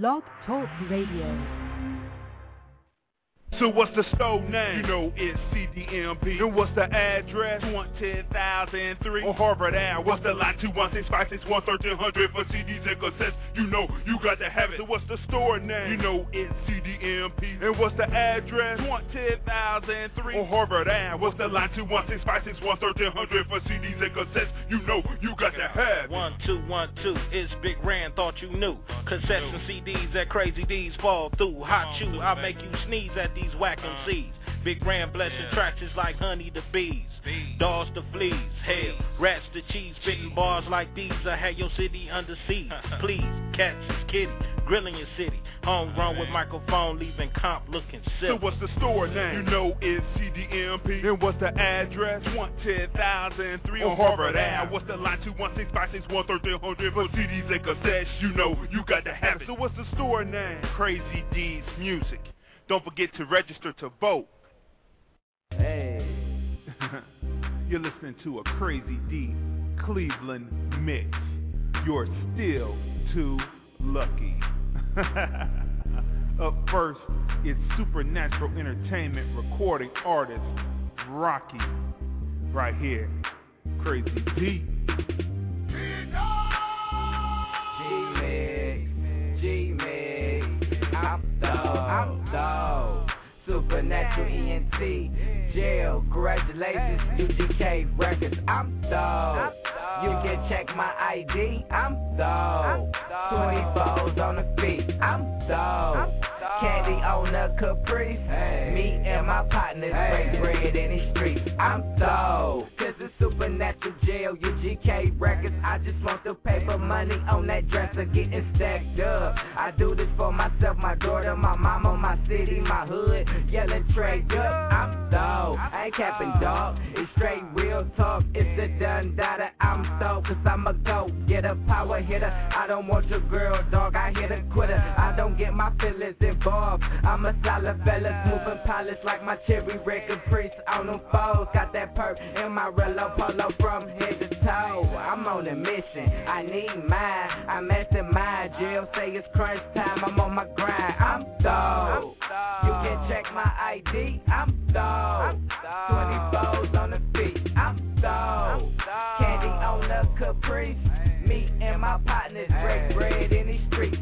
Blog Talk Radio. So what's the store name? You know it's CDMP. And what's the address? 21003 on Harvard Ave. What's the line? 216-561-1300 for CDs and cassettes. You know you got to have it. So what's the store name? You know it's CDMP. And what's the address? 21003 on Harvard Ave. What's the line? 216-561-1300 for CDs and cassettes. You know you got to have it. One, two, one, two. It's Big Rand, thought you knew. Cassettes and CDs that crazy D's fall through. Hot chew, I make you sneeze at these whack MCs. Uh, Big Grand blessing tracks is like honey to bees. Dogs to fleas. Hell, rats to cheese. Spitting bars like these. I had your city under siege. Please, cats is kitty. Grilling your city. Homegrown with microphone, leaving comp looking silly. So what's the store name? You know it's CDMP. And what's the address? 110,003 on Harvard Ave. What's the line? 216-561-1300 for CDs and cassettes. You know you got to have it. So what's the store name? Crazy D's Music. Don't forget to register to vote. Hey. You're listening to a Crazy D Cleveland mix. You're still too lucky. Up first, it's Supernatural Entertainment recording artist Rocky. Right here, Crazy D. Supernatural ENT, jail, congratulations, UGK Records, I'm dog. You can check my ID, I'm dog. 20 balls on the feet, I'm dog. Candy on the caprice, me and my partners break bread in the streets, I'm dog. Cause it's supernatural jail, UGK Records, I just want the paper money on that dresser getting stacked up. I do this for myself, my daughter, my mama, my city, my hood, yelling trade up, I'm dog. I ain't capping dog, it's straight real talk, it's the done data, I'm so, cause I'm a go get a power hitter. I don't want your girl, dog, I hit a quitter. I don't get my feelings involved. I'm a solid fella, moving pilots like my cherry red caprice on them foes. Got that perk in my Rello polo from head to toe. I'm on a mission, I need mine. I'm mastermind, jail say it's crunch time. I'm on my grind, I'm dog. You can check my ID, I'm dog. 20 bows on the feet, I'm dog. Candy on the caprice. Me and my partners break bread in the streets.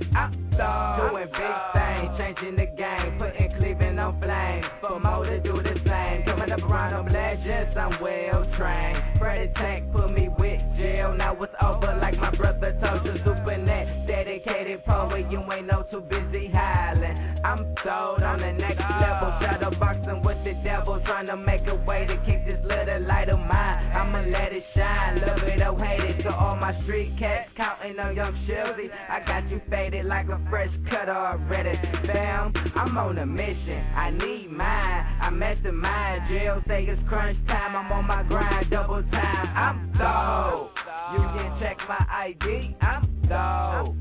On flame. For more to do the same. Coming up around them legends, I'm well trained. Freddie Tank put me with jail. Now it's over like my brother told you. Supernet, dedicated poet. You ain't no too busy howling. I'm sold on the next level. Shadow boxing with the devil. Trying to make a way to keep Let it shine. Love it or hate it. To all my street cats counting on young Shilzy. I got you faded like a fresh cut already. Fam, I'm on a mission. I need mine. I mastermind. Jail say it's crunch time. I'm on my grind double time. I'm dog. You can check my ID. I'm dog.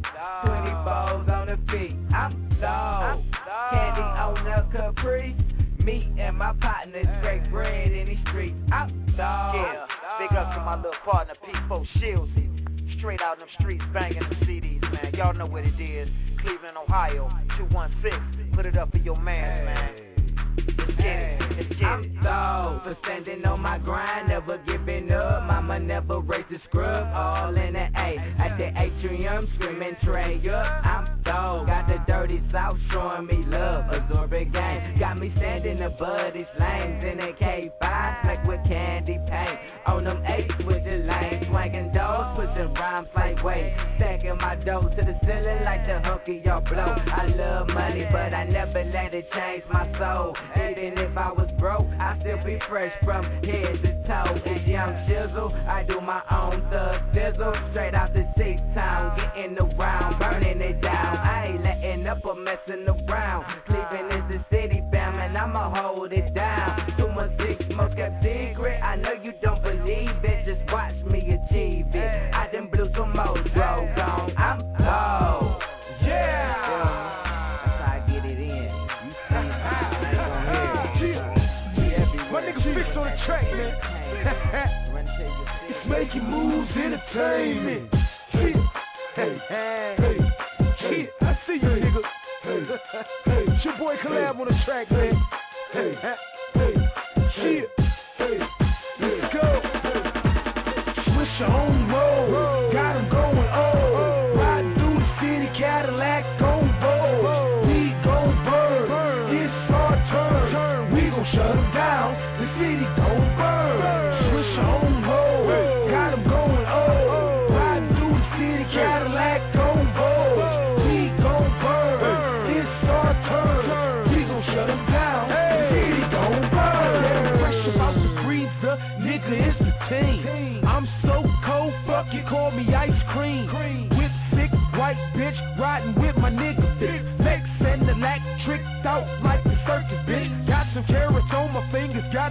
20 balls on the feet. I'm dog. Candy on the caprice. Me and my partners break bread in the street. I'm dog. Yeah, big up to my little partner, P4 Shields. Straight out them streets banging the CDs, man. Y'all know what it is. Cleveland, Ohio, 216. Put it up for your man, man. Let's get it. Let's get I'm for standing on my grind, never giving up. Mama never raised a scrub, all in the A. At the atrium, screaming trade up. I'm dog, got the dirty south showing me love. Absorbing game, me standing above these lanes in a K5, like with candy paint. On them eights with the lane, swinging doors, pushing rhymes like weight. Stacking my dough to the ceiling like the hooky y'all blow. I love money, but I never let it change my soul. Even if I was broke, I still be fresh from head to toe. It's young chisel, I do my own thug sizzle. Straight out the six town, getting around, burning it down. I ain't letting up or messing around. Entertainment. Shit. Hey, hey, shit. I see you here. hey, hey, it's your boy collab on the track, man. Hey, hey, shit. Hey, let's go. Switch your own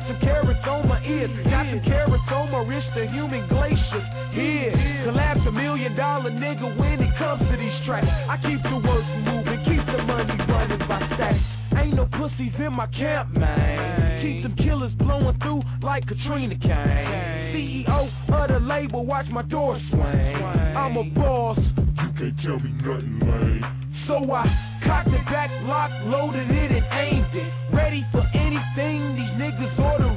some carrots on my ears, got some carrots on my wrist, the human glaciers. Yeah, collapse a million dollar nigga when it comes to these tracks. I keep the work moving, keep the money running by stacks. Ain't no pussies in my camp, man. Keep them killers blowing through like Katrina came. CEO of the label, watch my door swing. I'm a boss, You can't tell me nothing, man. so I cocked it back, locked, loaded it, and aimed it. Ready for anything, niggas order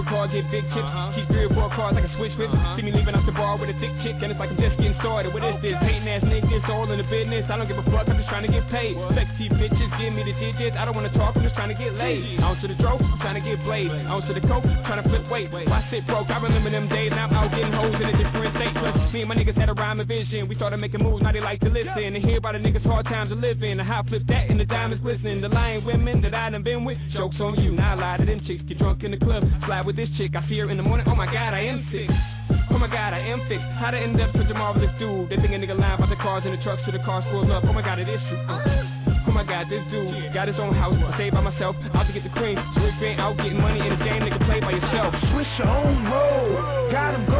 work hard, get big chips. Uh-huh. Keep three or four cars like a switch whip. See me leaving out the bar with a thick chick, and it's like I'm just getting started. What is this? Hating ass niggas, all in the business. I don't give a fuck, I'm just trying to get paid. Sexy bitches, give me the digits. I don't wanna talk, I'm just trying to get laid. Out to the I'm trying to get blade. Out to the coke, trying to flip weight. Why sit broke? I remember them days, now I'm out getting hoes in a different state. Plus, me and my niggas had a rhyme and vision. We started making moves, now they like to listen. And hear about a niggas' hard times to live in. And how I flip that and the diamonds glisten. The lying women that I done been with, jokes on you. Now a lot of them chicks get drunk in the club. Slide with this chick, I see her in the morning. Oh my god, I am sick. Oh my god, I am fixed. How to end up such a marvelous dude? They think a nigga lying about the cars and the trucks to the cars pull up. Oh my god, it is true. Uh, oh my god, this dude got his own house, stay by myself, out to get the cream. Ain't out getting money in the game, nigga play by yourself. Switch your own road, got 'em going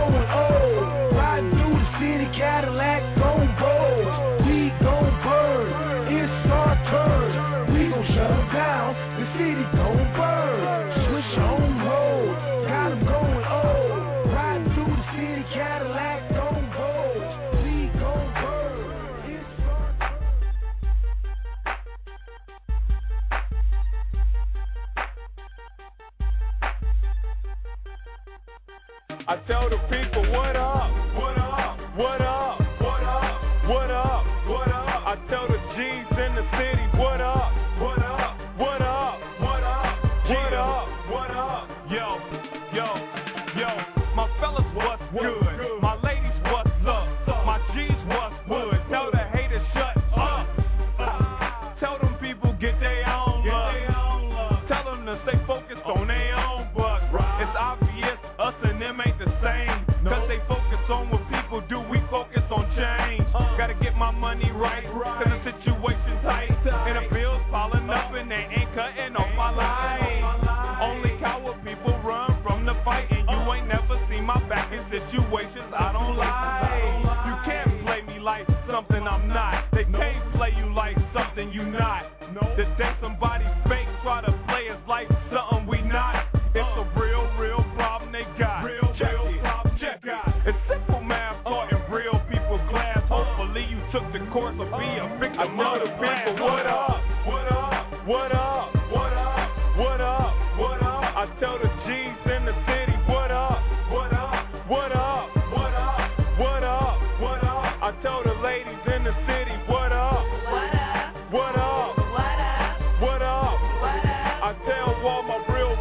real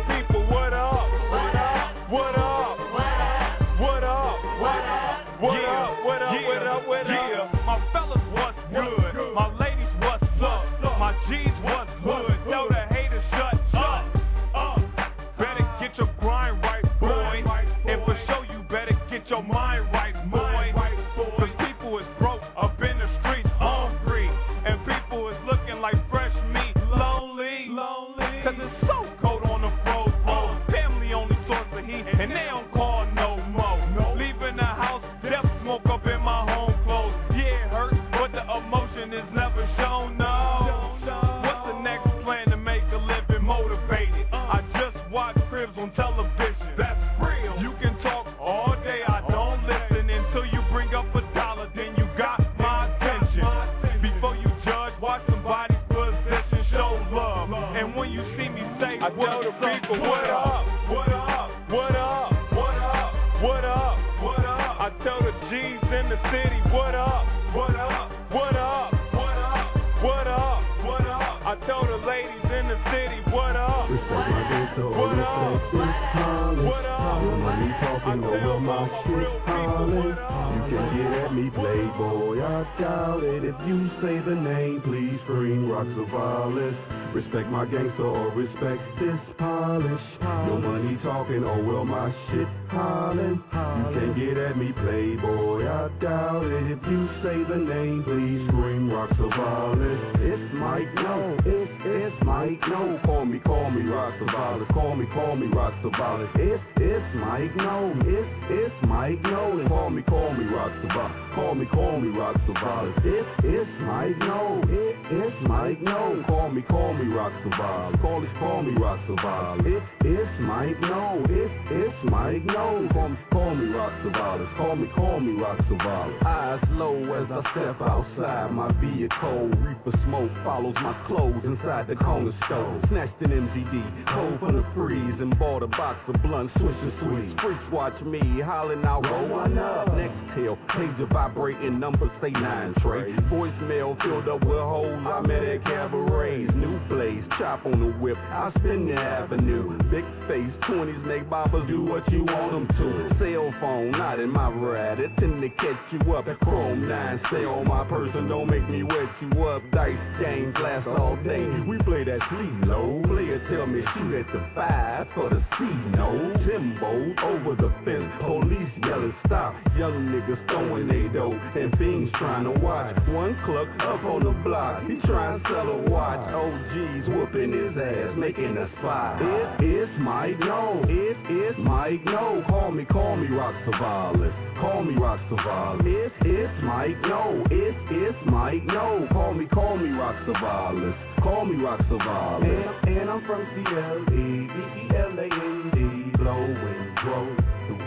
Call me, of violence. Call it, call me rocks of. It's, it's Mike, no. It's, it's Mike, no. Call me, call me rocks of. Call me, call me of violence. Eyes low as I step outside my vehicle. Reaper smoke follows my clothes inside the corner store. Snatched an MGD, cold from the freeze, and bought a box of blunt Swisher Sweets. Freaks watch me hollering out, roll one up. Next tail, pager vibrating, numbers say nine tray. Voicemail filled up with holes. I'm at cabarets. New blaze, chop on the whip. I spin the avenue. Big face, 20s, make boppers do what you want them to. Cell phone, not in my ride. It's in to catch you up. Chrome 9, stay on my person, don't make me wet you up. Dice games last all day. We play that sleep low. Player tell me shoot at the five for the C no. Timbo over the fence. Police yelling stop. Young niggas throwing they dough and fiends trying to watch. One cluck up on the block. He trying to sell a watch. Oh, OG's whooping his ass, making a spot. It is Mike no. It is Mike no. Call me, call me Rock Savalas. Call me Rock Savalas. It is Mike no. It is Mike no. Call me, call me Rock Savalas. Call me Rock Savalas. And, and I'm from CLE, V-E-L-A-N-D, blow through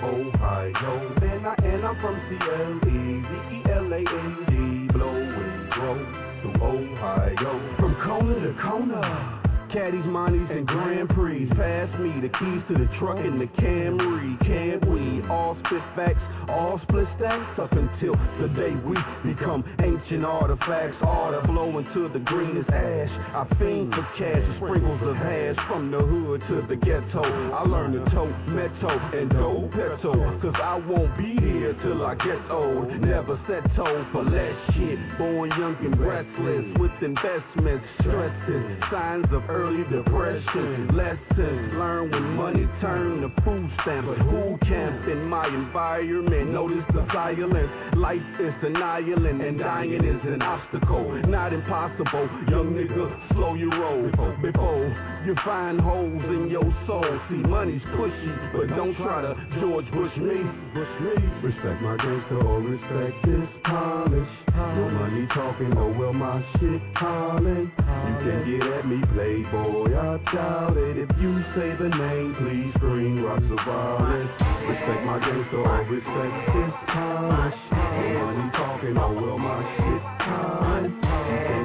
Ohio. And, I, and I'm from CLE, V-E-L-A-N-D, blow through Ohio. Corner. Caddies, Monties, and Grand Prix. Pass me the keys to the truck and the Camry. Can't we all spit facts, all split stacks up until the day we become ancient artifacts? Order blow into the greenest ash. I fiend for cash sprinkles of hash from the hood to the ghetto. I learned to tote metal and dope peto. Cause I won't be here till I get old. Never settle for less shit. Born young and restless with investments, stresses, signs of early depression. Lessons learned when money turned to food stamps. But who camp in my environment? Notice the silence. Life is an island and dying is an obstacle. Not impossible. Young nigga, slow your roll before you find holes in your soul. See, money's pushy, but don't try to George Bush me. Bush me. Respect my gangster or respect this polish. Your money talking, oh well, my shit calling. You can get at me, playboy. I doubt it. If you say the name, please scream rocks of violence. Respect my gangster or respect this polish. Your money talking, oh well, my shit calling.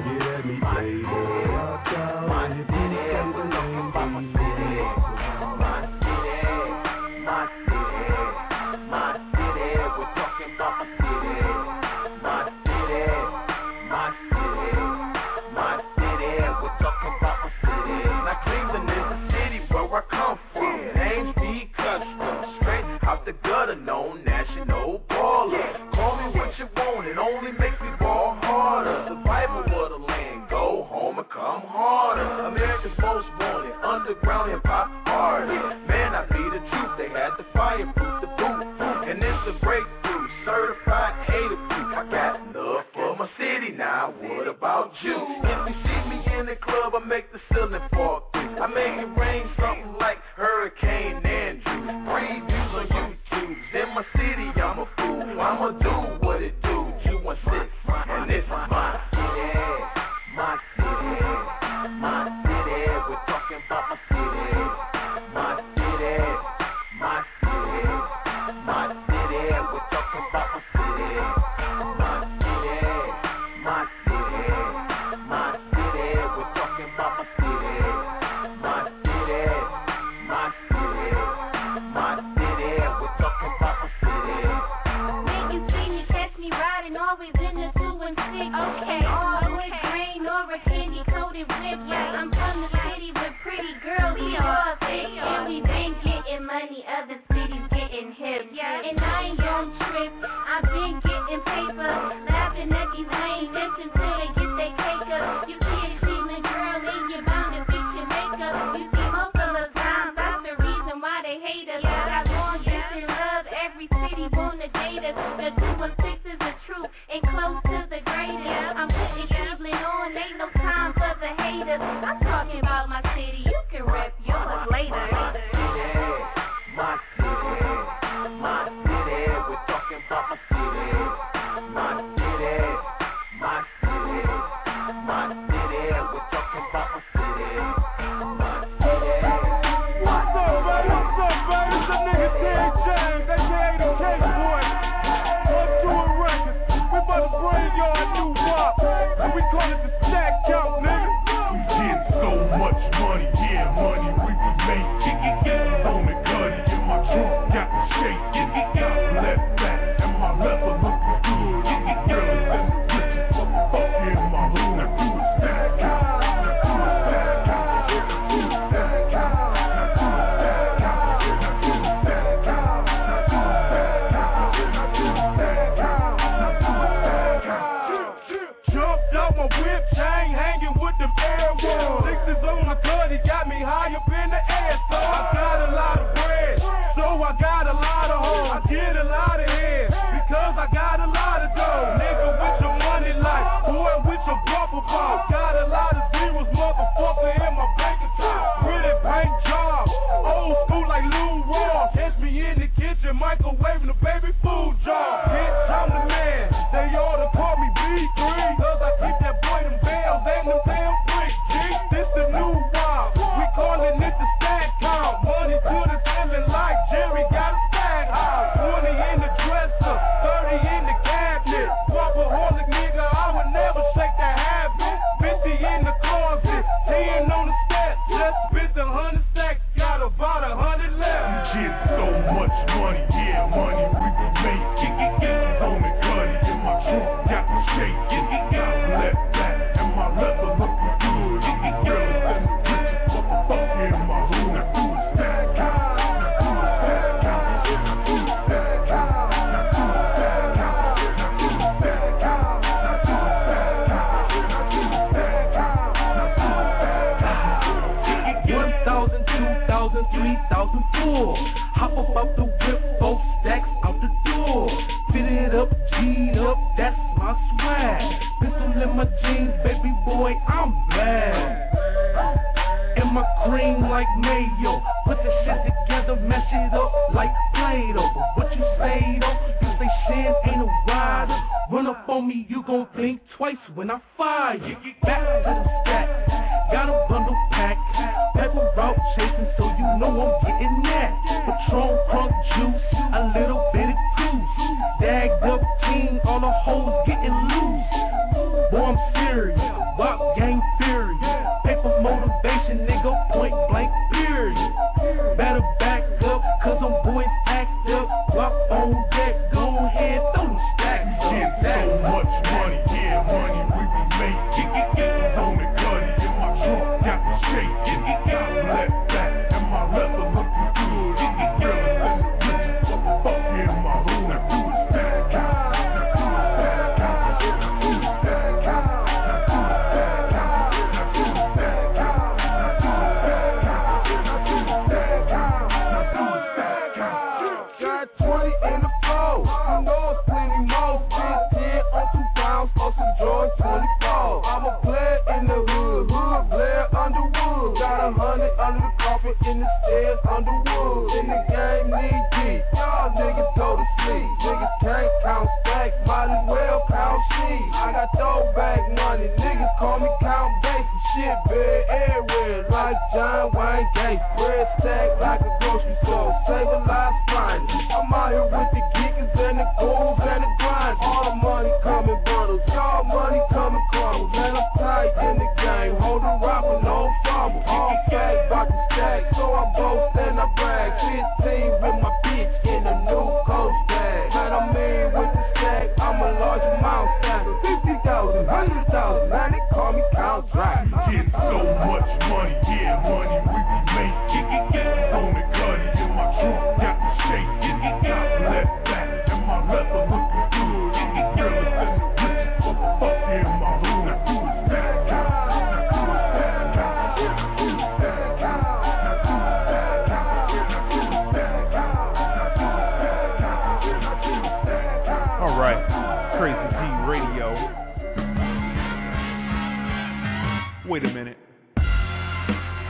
about you. If you see me in the club, I make the ceiling fall. I make it rain something like hurricane.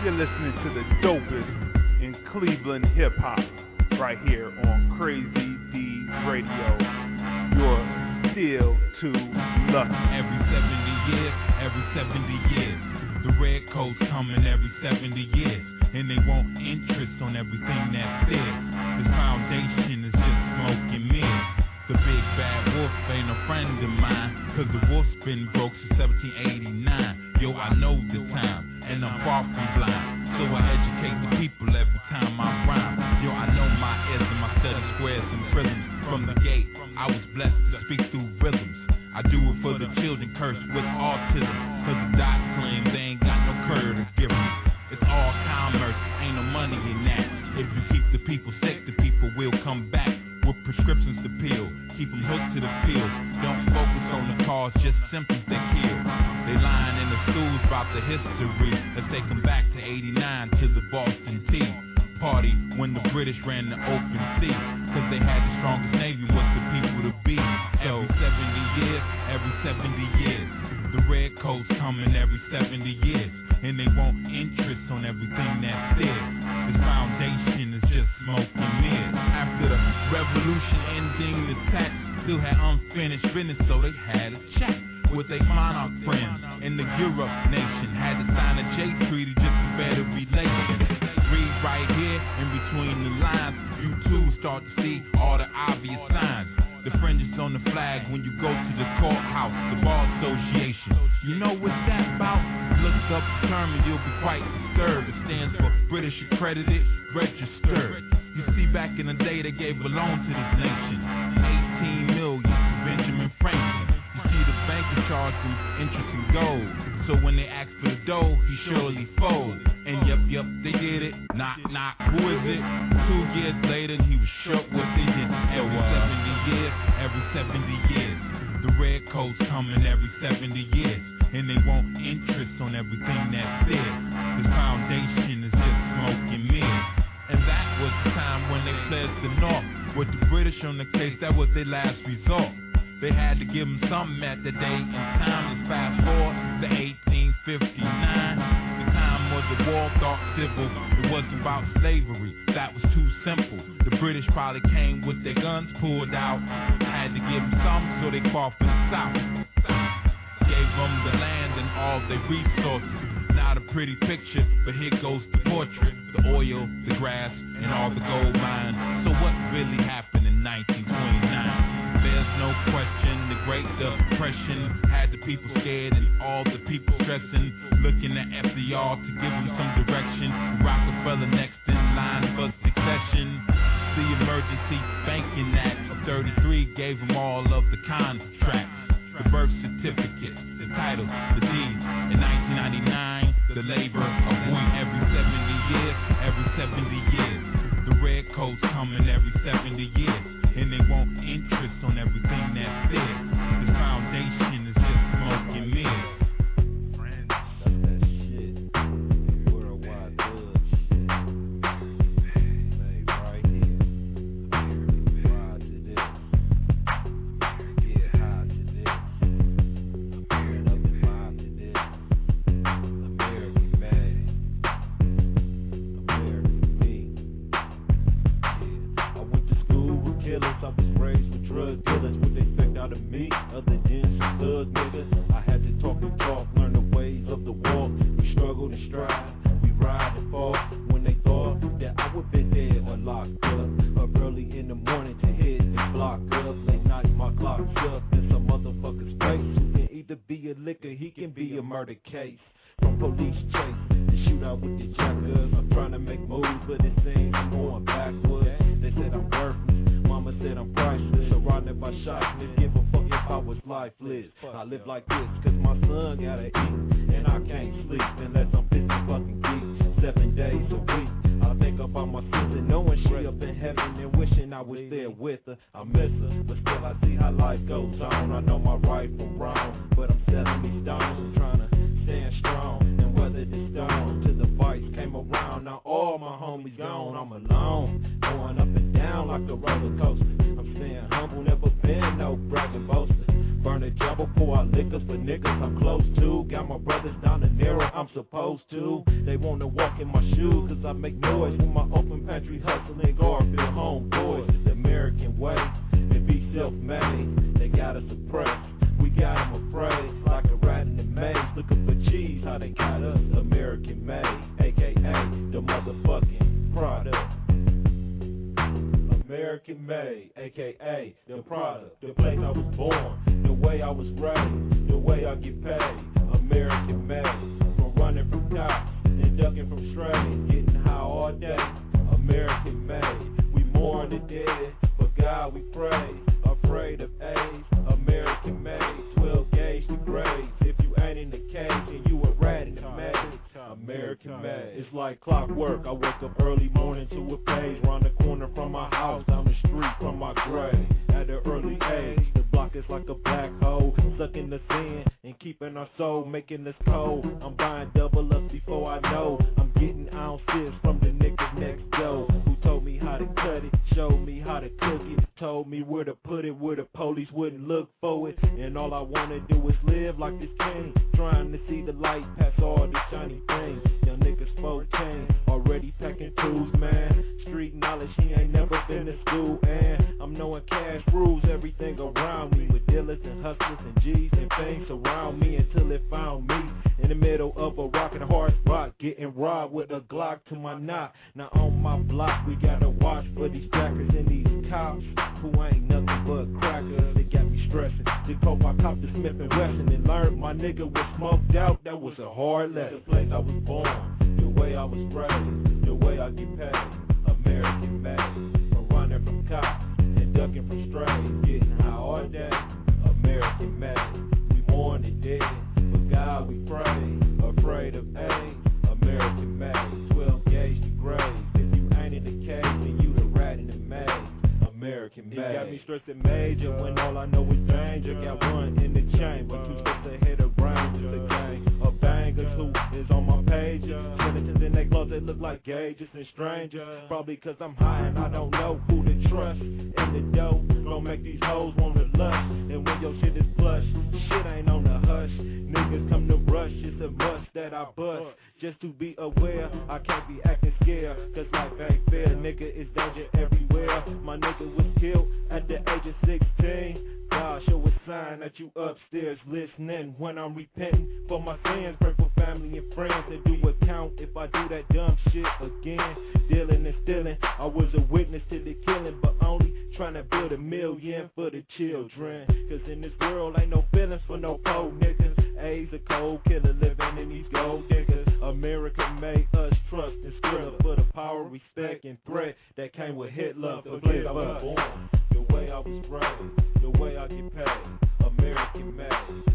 You're listening to the dopest in Cleveland hip hop right here on Crazy D Radio. You're still too lucky. Every 70 years, every 70 years. The red coats coming every 70 years. And they want interest on everything that's there. This foundation is just smoking mirrors. The big bad wolf ain't a friend of mine. Cause the wolf's been broke since 1789. Yo, I know the time, and I'm far from blind. So I educate the people every time I rhyme. Yo, I know my ism, my study squares and prisms. From the gate, I was blessed to speak through rhythms. I do it for the children cursed with autism. Cause the doc claims they ain't got no curve to give them. It's all commerce, ain't no money in that. If you keep the people sick, the people will come back with prescriptions to peel. Keep them hooked to the pill. Don't focus on the cause, just symptoms the history. Let's take them back to 89 to the Boston Tea Party when the British ran the open sea. So when they asked for the dough, he surely fold. And yep, yep, they did it. Knock, knock, who is it? Two years later, he was shook with it. And every 70 years, every 70 years. The red coats coming every 70 years. And they want interest on everything that's there. This foundation is just smoke and mirrors. And that was the time when they fled the north. With the British on the case, that was their last resort. They had to give them something at the day and time. Let's fast forward to 1859. The time was the war, thought civil. It wasn't about slavery. That was too simple. The British probably came with their guns pulled out. Had to give them something, so they fought for the South. Gave them the land and all their resources. Not a pretty picture, but here goes the portrait. The oil, the grass, and all the gold mines. So what really happened in 1929? No question, the Great Depression had the people scared and all the people stressing. Looking at FDR to give them some direction. Rockefeller next in line for succession. The Emergency Banking Act of 33 gave them all of the contracts, the birth certificates, the titles, the deeds. In 1999, the labor of we every 70 years, every 70 years. The red coats coming every 70 years. of the the product, is like a black hole, sucking the sin and keeping our soul, making us cold. I'm buying double up before I know. I'm getting ounces from the niggas next door who told me how to cut it, showed me how to cook it, told me where to put it, where the police wouldn't look for it. And all I wanna do is live like this king, trying to see the light past all the shiny things. Young niggas 14, already packing tools, man. Street knowledge, he ain't never been to school, and I'm knowing cash rules everything around hustlers and G's and things around me until it found me in the middle of a rock and a hard spot, getting robbed with a Glock to my knot. Now on my block, we gotta watch for these jackers and these cops who ain't nothing but crackers. They got me stressing. They cope I copped the Smith and Wesson and learned my nigga was smoked out. That was a hard lesson. The place I was born, the way I was raised, the way I get paid. American made, from running from cops and ducking from strays, getting high all day. American made, we mourn the dead, but God we pray. Afraid of AIDS, American made, 12 gauge the grave. If you ain't in the cage, then you the rat in the maze. American. It got me stressing major when all I know is danger. Got one in the chamber, two Clothes, they look like gauges and strangers. Probably cause I'm high and I don't know who to trust. In the dough, gon' make these hoes wanna lust. And when your shit is flush, shit ain't on the hush. Niggas come rush, it's a must that I bust. Just to be aware, I can't be acting scared. Cause life ain't fair, nigga, it's danger everywhere. My nigga was killed at the age of 16. God show a sign that you upstairs listening when I'm repenting for my sins. Pray for family and friends and do account if I do that dumb shit again. Dealing and stealing, I was a witness to the killing, but only trying to build a million for the children. Cause in this world ain't no feelings for no poor niggas. A's a cold killer living in these gold diggers. America made us trust and Skrilla for the power, respect, and threat that came with Hitler. Forgive us. Born, the way I was raised, the way I get paid. American made,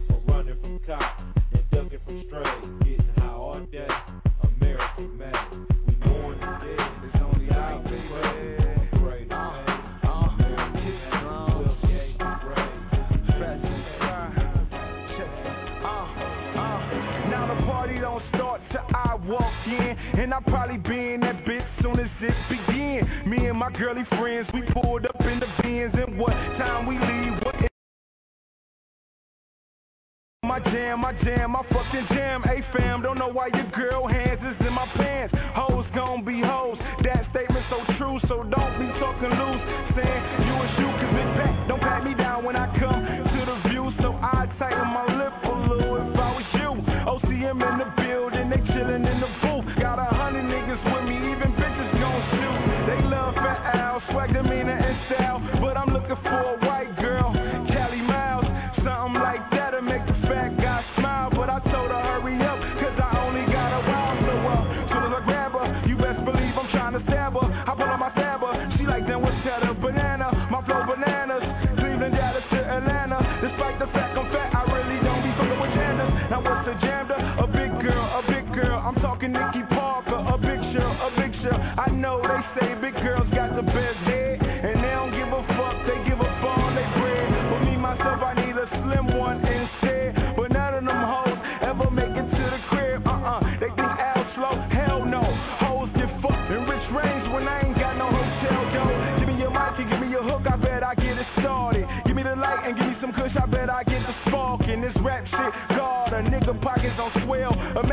for running from cops and ducking from strays, getting high all day. American made, till I walk in, and I probably be in that bitch soon as it begin. Me and my girly friends, we pulled up in the Benz, and what time we leave? What my jam, my jam, my fucking jam. A fam, don't know why your girl hands is in my pants. Hoes gon' be hoes. That statement so true, so don't be talking loose. Saying I know they say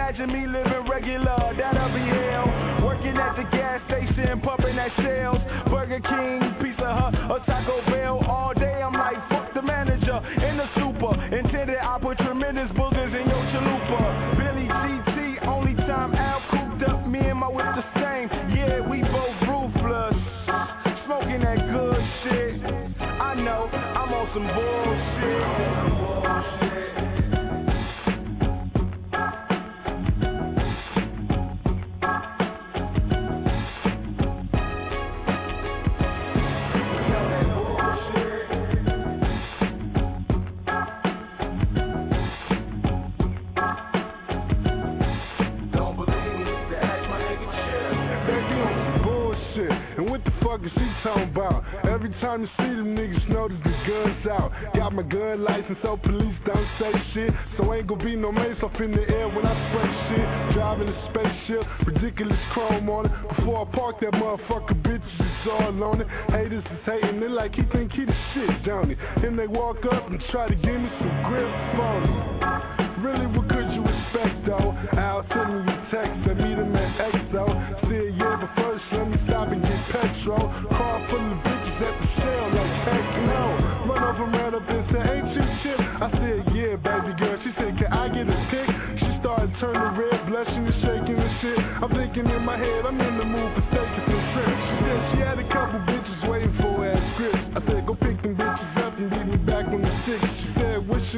Imagine me living regular, that'll be hell. Working at the gas station, pumping that shells. Burger King, Pizza Hut, or Taco Bell. All day I'm like, fuck the manager in the super. Intended I put tremendous boogers in your chalupa. Billy GT, only time Al cooped up. Me and my whip the same. Yeah, we both ruthless. Smoking that good shit. I know I'm on some bullshit. Talking about? Every time you see them niggas, know that the gun's out. Got my gun license, so police don't say shit. So ain't gonna be no mace off in the air when I spray shit. Driving a spaceship, ridiculous chrome on it. Before I park that motherfucker, bitches is all on it. Haters is hating, they like he think he the shit, don't he? They walk up and try to give me some grip on it. Really, what could you expect though? Al sending you text, I meet him at EXO. Still, yeah, but first let me stop and get petrol.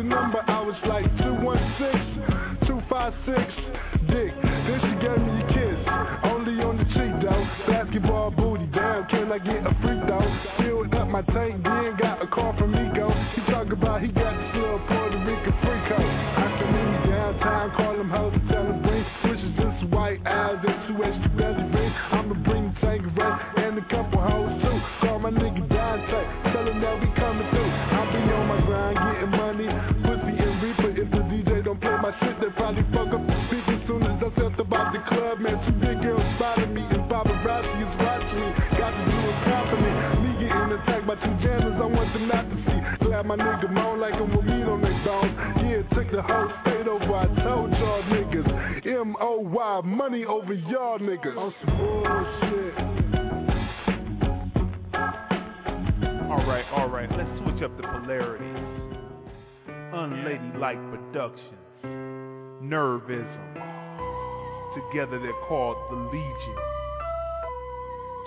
Your number? I was like, 216 256 Dick. Then she gave me a kiss, only on the cheek though. Basketball booty, damn, can I get a freak throw? Filled up my tank, then whole state over. I told y'all niggas. M O Y, money over y'all niggas. On some bullshit. Alright, alright, let's switch up the polarities. Unladylike Productions, Nervism. Together they're called The Legion.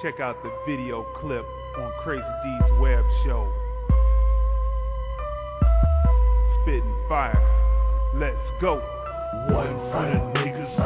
Check out the video clip on Crazy Dee's web show. Spitting fire. Let's go. One for the niggas,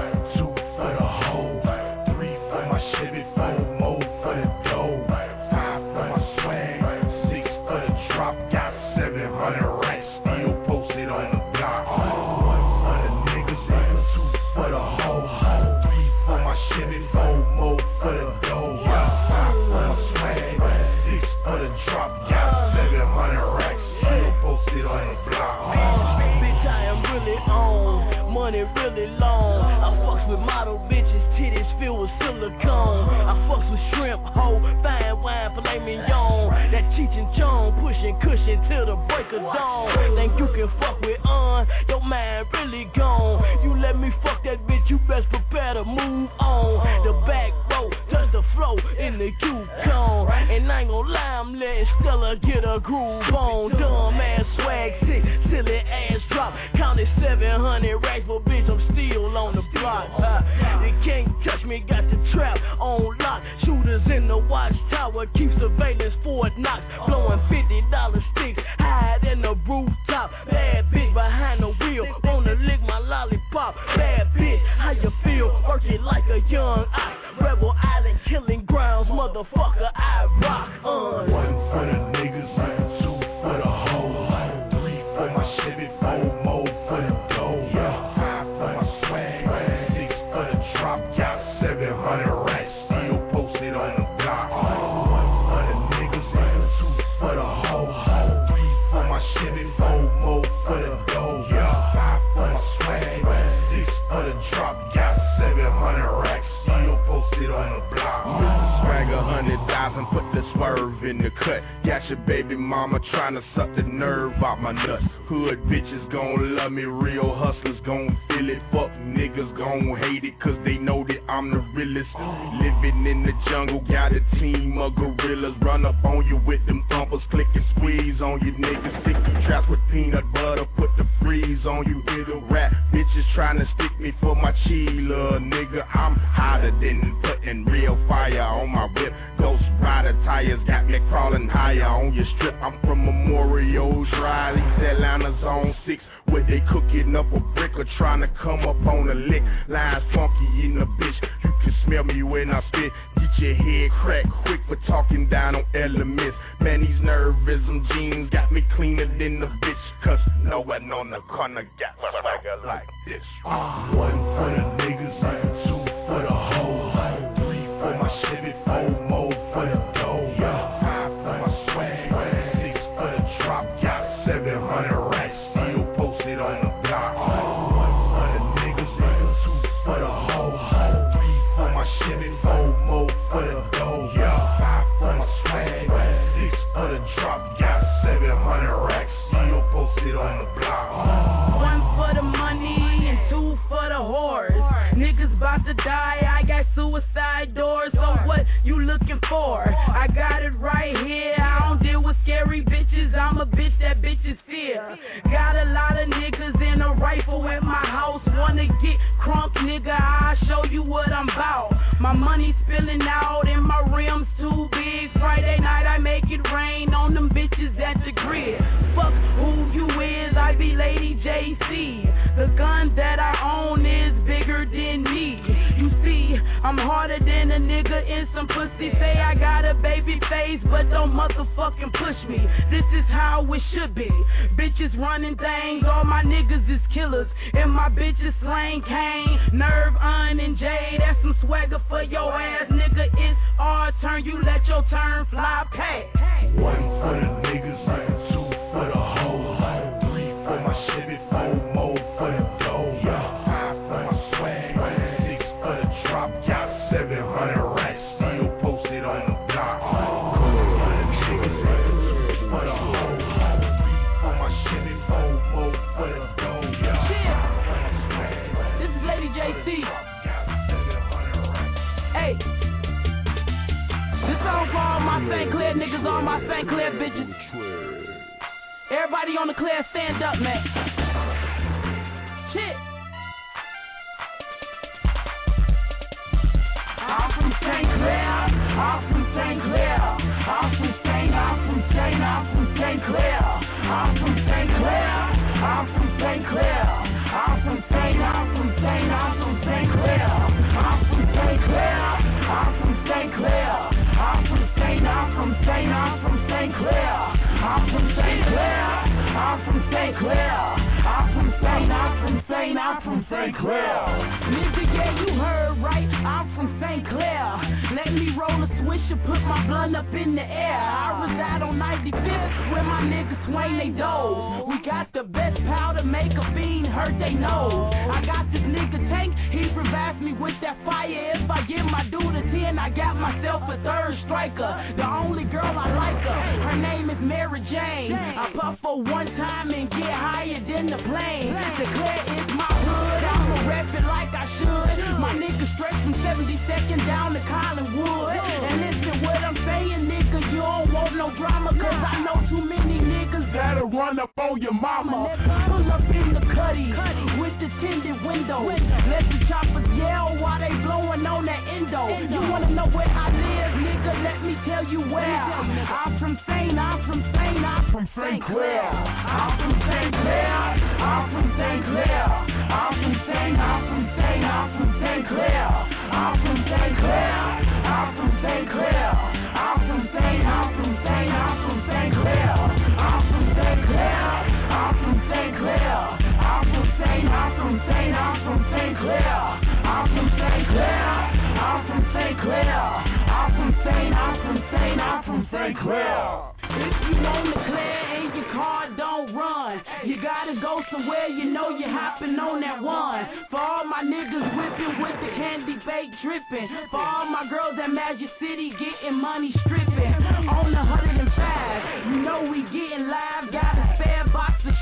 cushion till the break of dawn. Think you can fuck with on? Your mind really gone. You let me fuck that bitch, you best prepare to move on. The back row, touch the flow in the Q cone. And I ain't gon' lie, I'm letting Stella get a groove on. Dumb ass swag sick, silly ass drop. Counted 700 racks, but bitch, I'm still on the block. Uh, you can't touch me, got the trap on lock. Shooters in the watchtower, keep surveillance Fort Knox. Blowing motherfucker, in the cut. Got your baby mama trying to suck the nerve out my nuts. Hood bitches gon' love me, real hustlers gon' feel it. Fuck niggas gon' hate it, cause they know that I'm the realest. Living in the jungle, got a team of gorillas. Run up on you with them thumpers, click and squeeze on you niggas. Stick you traps with peanut butter, put the freeze on you. It'll rap bitches trying to stick me for my chila, nigga. I'm hotter than putting real fire on my whip. Ghost rider tires got me crawling higher on your strip. I'm from Memorial Drive, East Atlanta's on six. Where they cooking up a brick or trying to come up on a lick. Lines funky in the bitch. You can smell me when I spit. Get your head cracked quick for talking down on elements. Man, these nervism jeans got me cleaner than the bitch. Cause no one on the corner got swagger like this. Ah. One for the niggas, two money spilling out and my rims too big. Friday night I make it rain on them bitches at the grid. Fuck who you is, I be Lady JC. The gun that I own harder than a nigga in some pussy. Say I got a baby face, but don't motherfucking push me. This is how it should be. Bitches running things, all my niggas is killers. And my bitches slang cane, nerve, un, and J. That's some swagger for your ass, nigga. It's our turn, you let your turn fly past. One for the niggas, my St. Clair niggas, all my St. Clair bitches. Everybody on the Claire, stand up, man. Shit. I'm from St. Clair. I'm from St. Clair. I'm from St. I'm from St. I'm from St. Clair. I'm from St. Clair. I'm from St. Clair. I'm from St. I'm from St. I'm from Clair. I'm from St. I'm from St. I'm from St. Clair. Nigga, yeah, you heard and put my blunt up in the air. I reside on 95th where my niggas swing they dough. We got the best powder, make a fiend hurt they nose. I got this nigga tank, he revives me with that fire. If I give my dude a 10, I got myself a third striker. The only girl I like her, her name is Mary Jane. I puff her one time and get higher than the plane. Declare it's my should. My nigga straight from 72nd down to Collinwood. And listen what I'm saying, nigga, you don't want no drama, cause I know too many niggas that'll run up on your mama. Pull up in the cutty with the tinted window. Let the choppers yell while they blowing on that endo. You wanna know where I live, nigga? Let me tell you where. I'm from St. I'm from St. I'm from St. Clair. I'm from St. Clair. I'm from St. Clair. I'm from St. I'm from St. St. I'm from St. Clair. I'm from St. Clair. I'm from St. I'm from St. I'm from St. Clair. I'm from St. Clair. I'm from St. Clair. I'm from St. I'm from St. I'm from St. Clair. I'm from St. Clair. I'm from St. Clair. I'm from St. I'm from St. I'm from St. Clair. Somewhere, you know you're hopping on that one. For all my niggas whipping with the candy bake dripping. For all my girls at Magic City getting money stripping. On the 105, you know we getting live. Got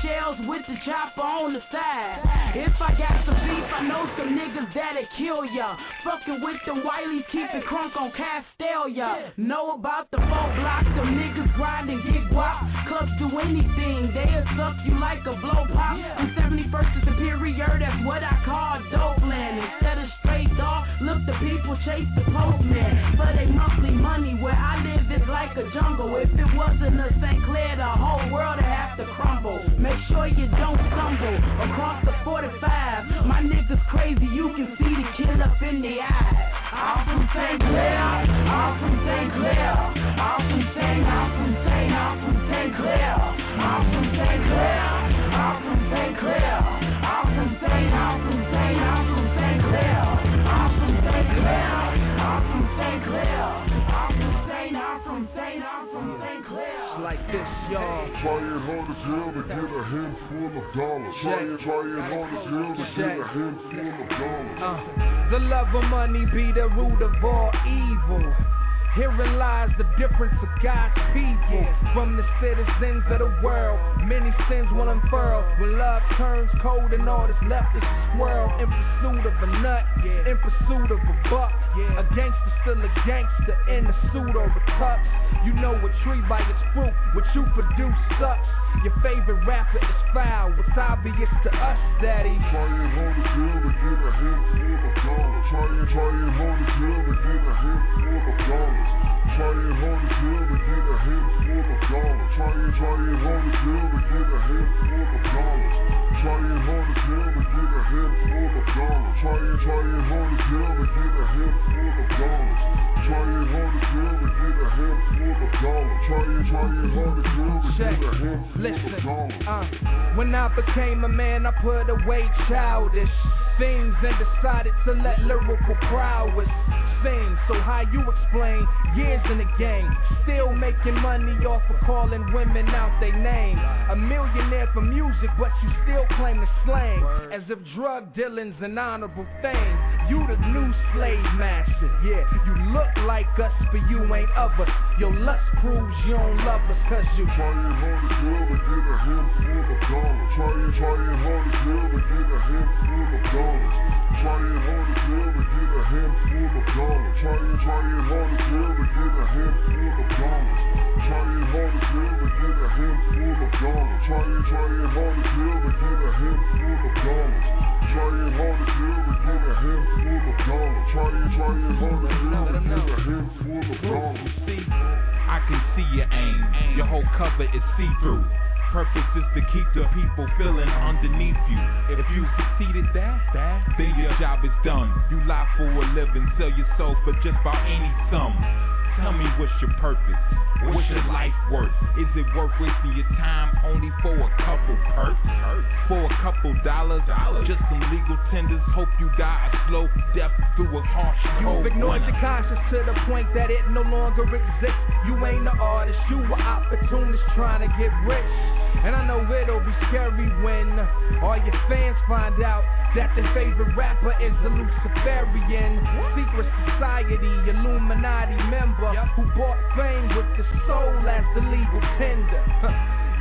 shells with the chopper on the side. If I got some beef, I know some niggas that'll kill ya. Fucking with them Wiley, keeping crunk on Castelia. Know about the four blocks, them niggas grind and get guap. Clubs do anything, they'll suck you like a blow pop. I'm 71st to Superior, that's what I call dope land. Instead of straight dog, look the people chase the postman. For they monthly money, where I live like a jungle. If it wasn't a St. Clair, the whole world would have to crumble. Make sure you don't stumble across the 45. My niggas crazy, you can see the kid up in the eye. I'm from St. Clair, I'm from St. Clair, I'm from St. I'm from St. I'm from St. Clair, I'm from St. Clair, I'm from St. Clair, I'm from St. I'm from St. I'm from this, y'all. Trying hard as hell to get a handful of dollars. Trying, trying hard as hell to get a handful of dollars. Uh, the love of money be the root of all evil. Herein lies the difference of God's people from the citizens of the world. Many sins will unfurl when love turns cold and all that's left is a squirrel in pursuit of a nut, in pursuit of a buck. A gangster still a gangster in a suit or a tux. You know a tree by its fruit, what you produce sucks. Your favorite rapper is foul, what's obvious to us, daddy. Trying hard to a dollars. Trying, trying hard to a. Trying hard as hell to get a handful of dollars. Trying, trying hard as hell to get a handful of dollars. Trying hard as hell to get a handful of dollars. Trying, trying hard as hell to get a handful of dollars. Trying hard as hell to get a handful of dollars. Trying, trying hard as hell to get a handful of dollars. uh, when I became a man, I put away childish things and decided to let lyrical prowess sing. So how you explain years in the game, still making money off of calling women out their name? A millionaire for music, but you still claim the slang as if drug dealing's an honorable thing. You the new slave master, yeah. You look like us, but you ain't of us. Your lust proves you don't love us, cause you Trying hard as hell to get a handful of dollars. Trying, trying hard as hell to get a handful of dollars. Trying hard as hell to get a handful of dollars. Trying, trying hard as hell to get a handful of dollars. Trying hard as hell to get a handful of dollars. Trying, trying hard as hell to get a handful of dollars. Trying hard as hell to get a handful of dollars. Trying, trying hard as hell to get a handful of dollars. I can see your aim. Your whole cover is see through. Purpose is to keep the people feeling underneath you. If you succeeded that, then your job is done. You lie for a living, sell your soul for just about any sum. Tell me what's your purpose? What's your life worth? Is it worth wasting your time only for a couple perks? For a couple dollars? Just some legal tenders. Hope you die a slow death through a harsh You've ignored your conscience to the point that it no longer exists. You ain't an artist, you an opportunist trying to get rich. And I know it'll be scary when all your fans find out that their favorite rapper is a Luciferian. Secret society, Illuminati member who bought fame with the soul as the legal tender.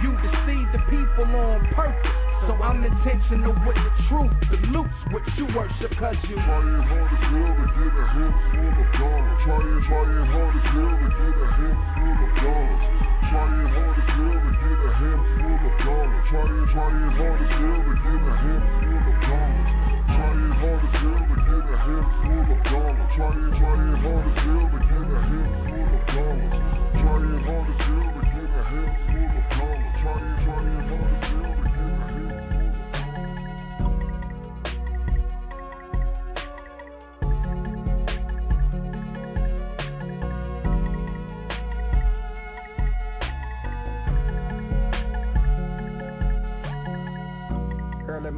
You deceive the people on purpose. So I'm intentional with the truth, the loops which you worship cause you Trying hard as hell to get a handful of dollars. Trying, trying hard as hell to get a handful of dollars. Trying hard as hell to get a handful of dollars. Trying, trying hard as hell to get a handful of dollars. Trying hard as hell to get a handful of dollars. Trying, trying hard as hell to get a handful of dollars. Trying hard as hell to get a handful of dollars. Trying, trying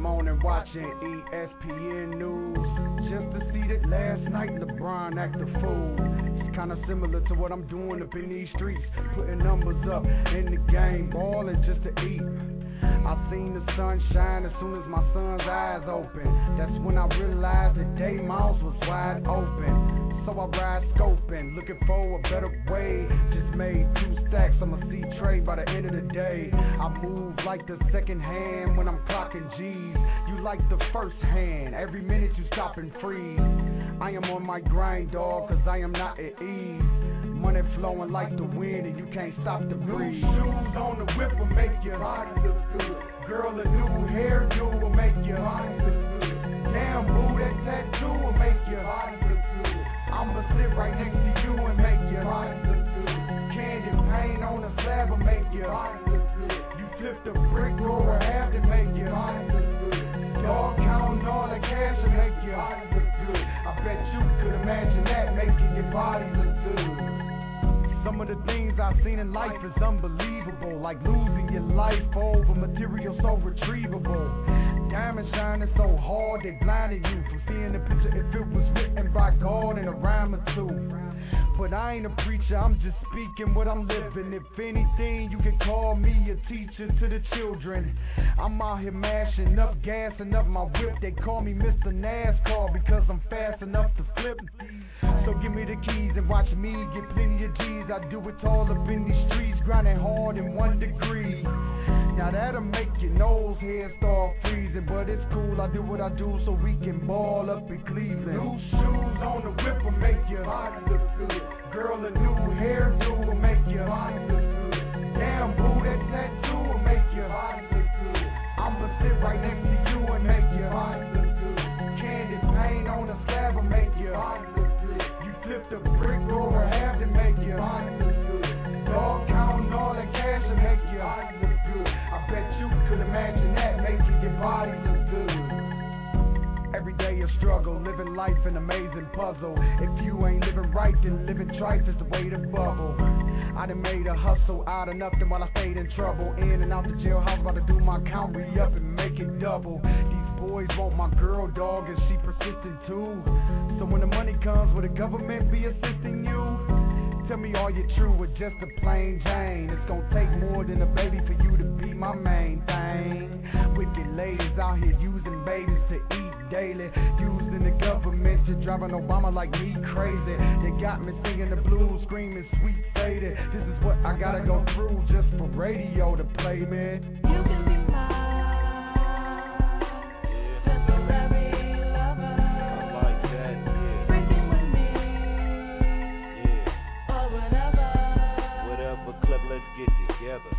morning watching ESPN news just to see that last night LeBron act a fool. It's kinda similar to what I'm doing up in these streets, putting numbers up in the game, balling just to eat. I seen the sun shine as soon as my son's eyes open. That's when I realized that day mouth was wide open. So I ride scoping, looking for a better way. Just made two stacks, I'ma see trade by the end of the day. I move like the second hand when I'm clocking G's. You like the first hand, every minute you stop and freeze. I am on my grind, dog, cause I am not at ease. Money flowing like the wind and you can't stop the breeze. New shoes on the whip will make your body look good. Girl, a new hairdo will make your body look good. Damn, boo, that tattoo will make your body look good. I'ma sit right next to you and make your body look good. Candy paint on a slab will make your body look good. You flip the brick over half to make your body look good. Dog counting all the cash to make your body look good. I bet you could imagine that making your body look good. Some of the things I've seen in life is unbelievable, like losing your life over material so retrievable. Diamonds shining so hard they blinded you from seeing the picture if it was written by God in a rhyme or two. But I ain't a preacher, I'm just speaking what I'm living. If anything, you can call me a teacher to the children. I'm out here mashing up, gassing up my whip. They call me Mr. NASCAR because I'm fast enough to flip. So give me the keys and watch me get plenty of G's. I do it all up in these streets, grinding hard in one degree. Now that'll make your nose hair start freezing, but it's cool. I do what I do so we can ball up in Cleveland. New shoes on the whip will make your body look good. Girl, a new hairdo will make your body look life an amazing puzzle. If you ain't living right, then living trife is the way to bubble. I done made a hustle out of nothing while I stayed in trouble. In and out the jailhouse, about to do my count, re up and make it double. These boys want my girl dog, and she persistent too. So when the money comes, will the government be assisting you? Tell me, are you true or just a plain Jane? It's gonna take more than a baby for you to be my main thing. Wicked ladies out here using babies to eat daily. The government to driving Obama like me crazy. They got me singing the blues, screaming sweet faded. This is what I gotta go through just for radio to play, man. You can be Whatever club, let's get together.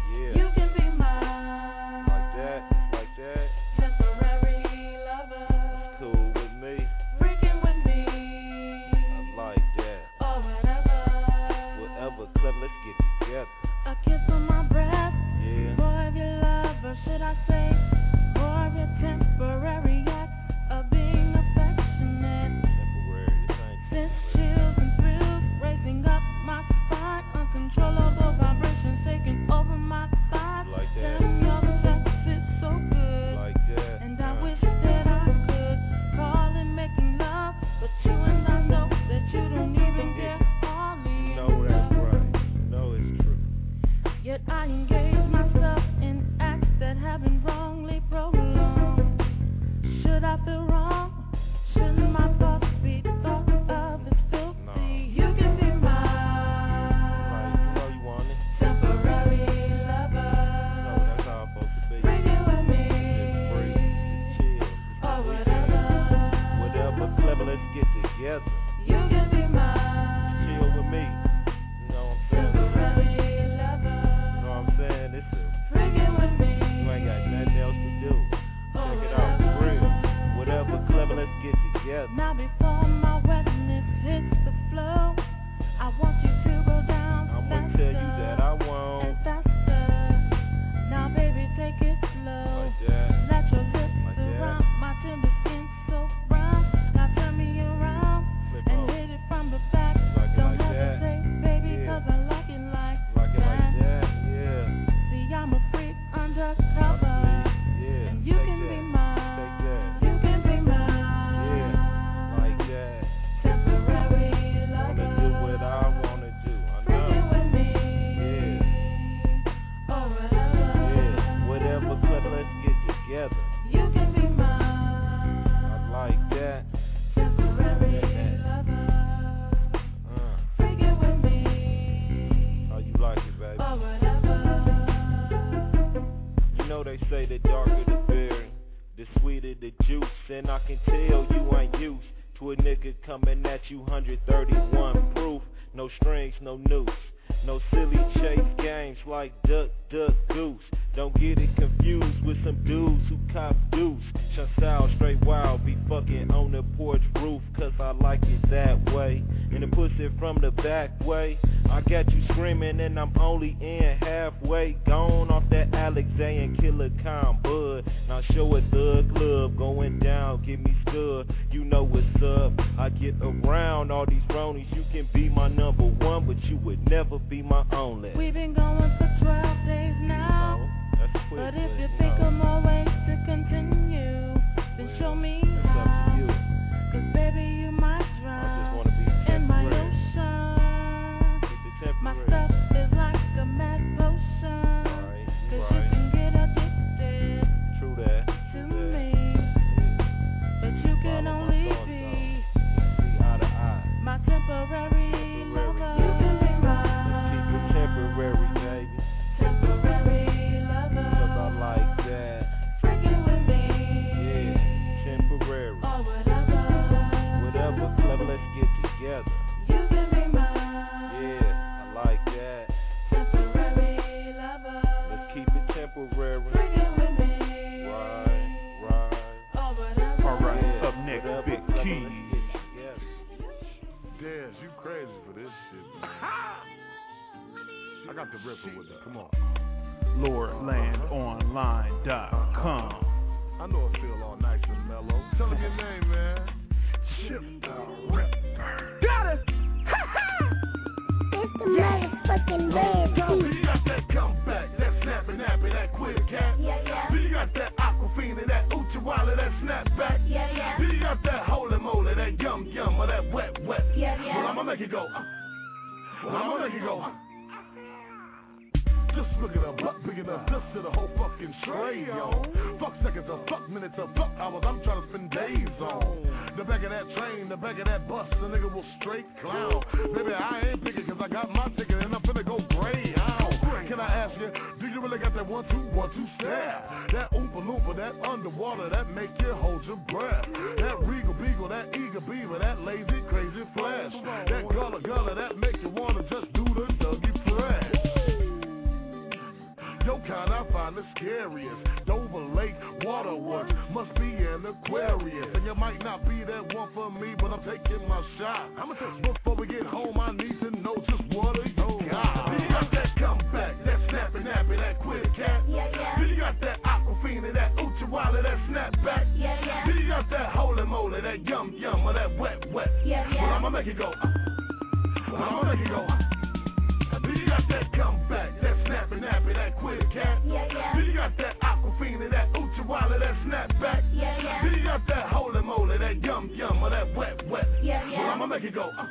Well, I'ma go. uh.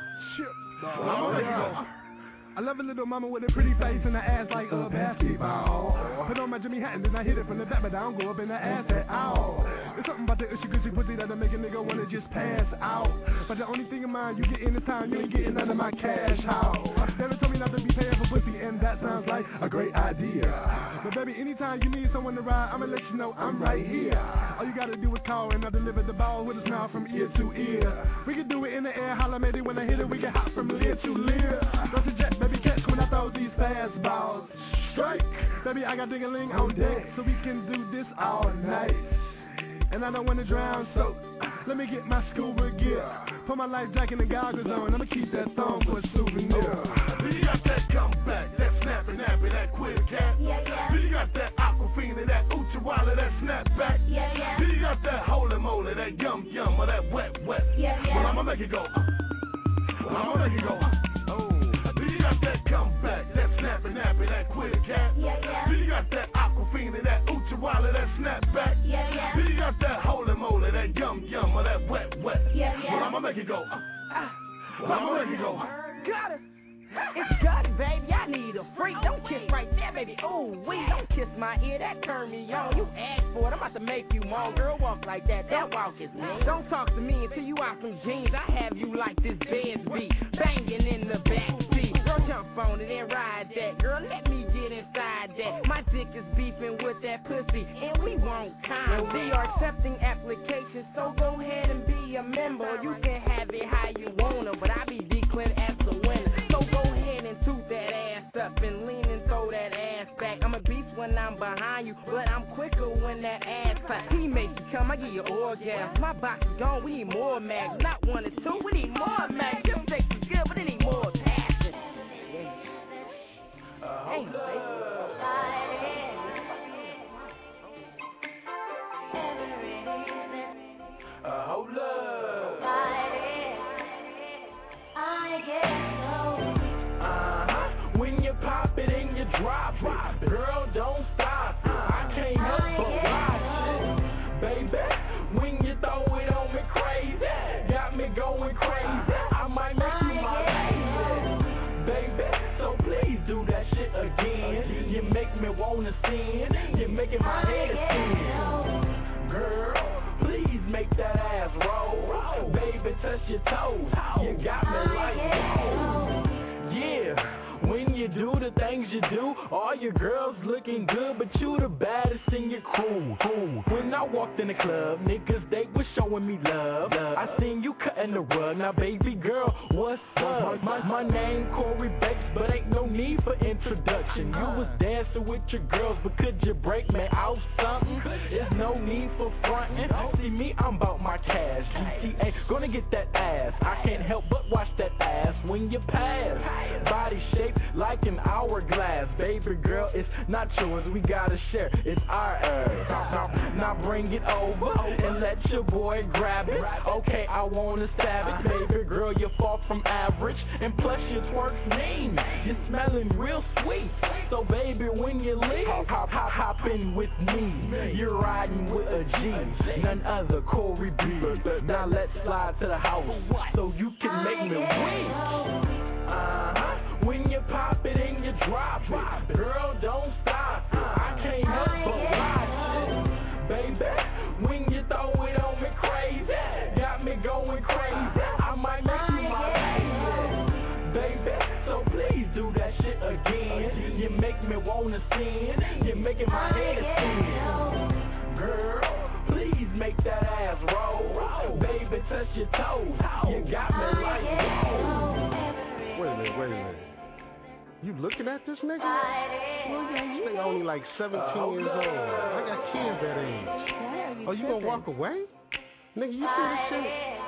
Well, I'ma make it go. I love a little mama with a pretty face and a ass like a basketball. Put on my Jimmy hat and then I hit it from the back, but I don't go up in the ass at all. There's something about the ushy gushy pussy that'll make a nigga wanna just pass out. But the only thing in mind you get in this time, you ain't getting none of my cash out. Never told me not to be paying for pussy, and that sounds like a great idea. But baby, anytime you need someone to ride, I'ma let you know I'm right here. All you gotta do is call and I deliver the ball with a smile from ear to ear. We can do it in the air, holla maybe when I hit it, we can hop from leer to leer. Don't jet, baby, I throw these fast balls. Strike, baby, I got ding-a-ling on deck, so we can do this all night. And I don't wanna drown, so let me get my scuba gear. Put my life jacket and goggles on, I'ma keep that thong for a souvenir. You got that comeback, that snappy nappy, that quick cat. Yeah, yeah. You got that aquafina, that Uchiwala, that snapback. Yeah, yeah. You got that holy moly, that yum yum, or that wet wet. Yeah, yeah. Well, I'ma make it go. Well, I'ma make it go. Uh. You got that comeback, that snappy nappy, that quick cat. Yeah, yeah. You got that aquafina, that Uchiwala, that snapback. Yeah, yeah. You got that holy moly, that yum yum, or that wet wet. Yeah, yeah. Well, I'ma make it go. uh. Well, I'ma make it go. uh. Got it. It's got it, baby. I need a freak. Don't kiss right there, baby. Ooh, we don't kiss my ear. That turn me on. You asked for it. I'm about to make you moan. Girl, walk like that. That walk is mean. Don't talk to me until you out some jeans. I have you like this Benz beat. Banging in the back seat. Girl, jump on it and ride that. Girl, let me get inside that. My dick is beefing with that pussy, and we won't time. We are accepting applications, so go ahead and be a member. You can have it how you wanna, but I be declared as the winner. So go ahead and toot that ass up and lean and throw that ass back. I'm a beast when I'm behind you, but I'm quicker when that ass clap. He makes you come, I give you orgasm. My box is gone, we need more mags. Not one or two, we need more mags. Your sex Hey, Uh, your toes. You got me oh, like whoa. Yeah. When you do the things you do, all your girls looking good, but you the baddest in your crew. When I walked in the club, niggas they was showing me love. I seen you cutting the rug. Now, baby girl, what's up? My, my name Corey Bex, but ain't need for introduction. You was dancing with your girls, but could you break me out something? There's no need for fronting. See me, I'm about my cash. GTA, gonna get that ass. I can't help but watch that ass when you pass. Body shaped like an hourglass. Baby girl, it's not yours, we gotta share. It's ours. Now, now bring it over and let your boy grab it. Okay, I wanna stab it. Baby girl, you're far from average. And plus, your twerk's mean. You're smelling real sweet. So, baby, when you leave, hop, hop, hop in with me. You're riding with a G, none other Corey B. Now let's slide to the house so you can make me weak. Uh-huh. When you pop it and you drop it, girl, don't stop me wanna sin. You're making my head spin, girl. Please make that ass roll, baby. Touch your toes. You got me like whoa. Wait a minute, wait a minute. You looking at this nigga? Well, yeah, you nigga only like 17 years old. I got kids that age. Oh, you gonna walk away? Nigga, you see this shit?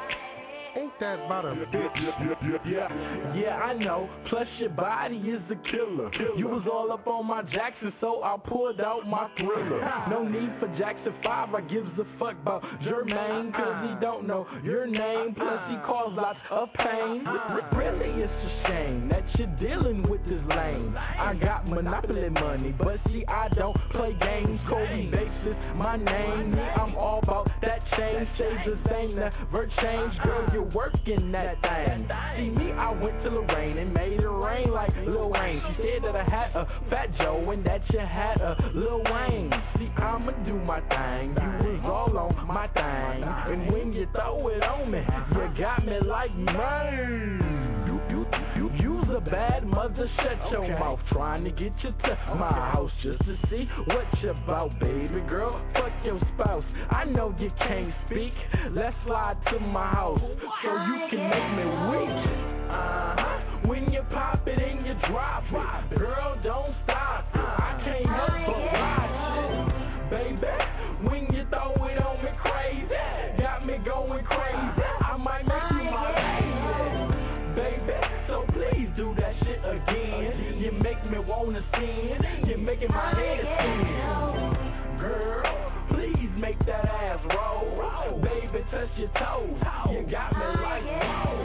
Ain't that about a bitch? Yeah, yeah, I know. Plus your body is a killer. You was all up on my Jackson, so I pulled out my thriller. No need for Jackson 5, I gives a fuck about Jermaine, cause he don't know your name. Plus he cause lots of pain. Really, it's a shame that you're dealing with this lame. I got monopoly money, but see, I don't play games. Kobe Bates my name. Me, I'm all about that change. Shades the same, never change. Girl, you're working that thing. See me, I went to Lorraine and made it rain like Lil Wayne. She said that I had a Fat Joe and that you had a Lil Wayne. See, I'ma do my thing. You was all on my thing. And when you throw it on me, you got me like man. A bad mother. Shut your mouth. Trying to get you to my house just to see what you about, baby girl. Fuck your spouse. I know you can't speak. Let's slide to my house so you can make me weak. Uh-huh. When you pop it and you drop it, girl, don't stop it. I can't help but watch it, baby. When you throw it on me crazy, got me going crazy. Me wanna sin. You're making my head spin, girl. Please make that ass roll, baby. Touch your toes. You got me like oh, whoa.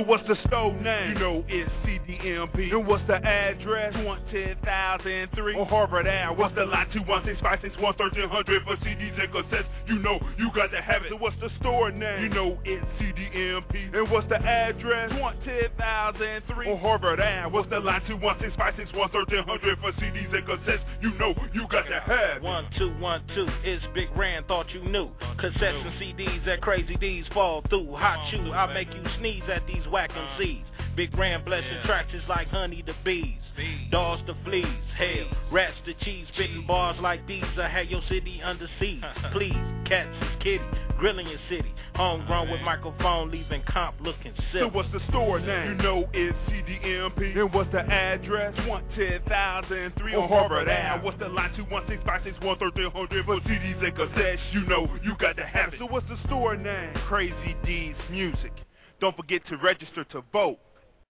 So what's the store name? You know it's CDMP. And what's the address? 110,003 on Harvard Ave. What's the line? 216-561-1300 for CDs and cassettes. You know you got to have it. So what's the store name? You know it's CDMP. And what's the address? 110,003 on Harvard Ave. What's the line? 216-561-1300 for CDs and cassettes. You know you got to have it. One two one two, it's Big Rand. Thought you knew. Cassettes and CDs that Crazy Dee's fall through. Hot chew, I make you sneeze at these whack MCs. Mm. Big Ran blessing tracks is like honey to bees. Dogs to fleas, hell, rats to cheese, spitting bars like these. I had your city under siege. Please, cats is kitty, grilling your city. Homegrown with microphone, leaving comp looking silly. So what's the store name? You know it's CDMP. And what's the address? 110,003 on Harvard Ave. What's the line? 216-561-1300 for CDs and cassettes. You know you got to have it. So what's the store name? Crazy Dee's Music. Don't forget to register to vote.